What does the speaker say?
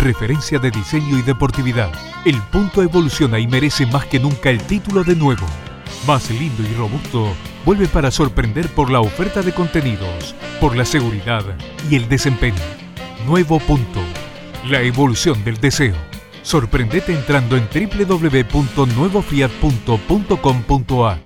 referencia de diseño y deportividad. El punto evoluciona y merece más que nunca el título de nuevo. Más lindo y robusto, vuelve para sorprender por la oferta de contenidos, por la seguridad y el desempeño. Nuevo punto. La evolución del deseo. Sorprendete entrando en www.nuevofiat.com.a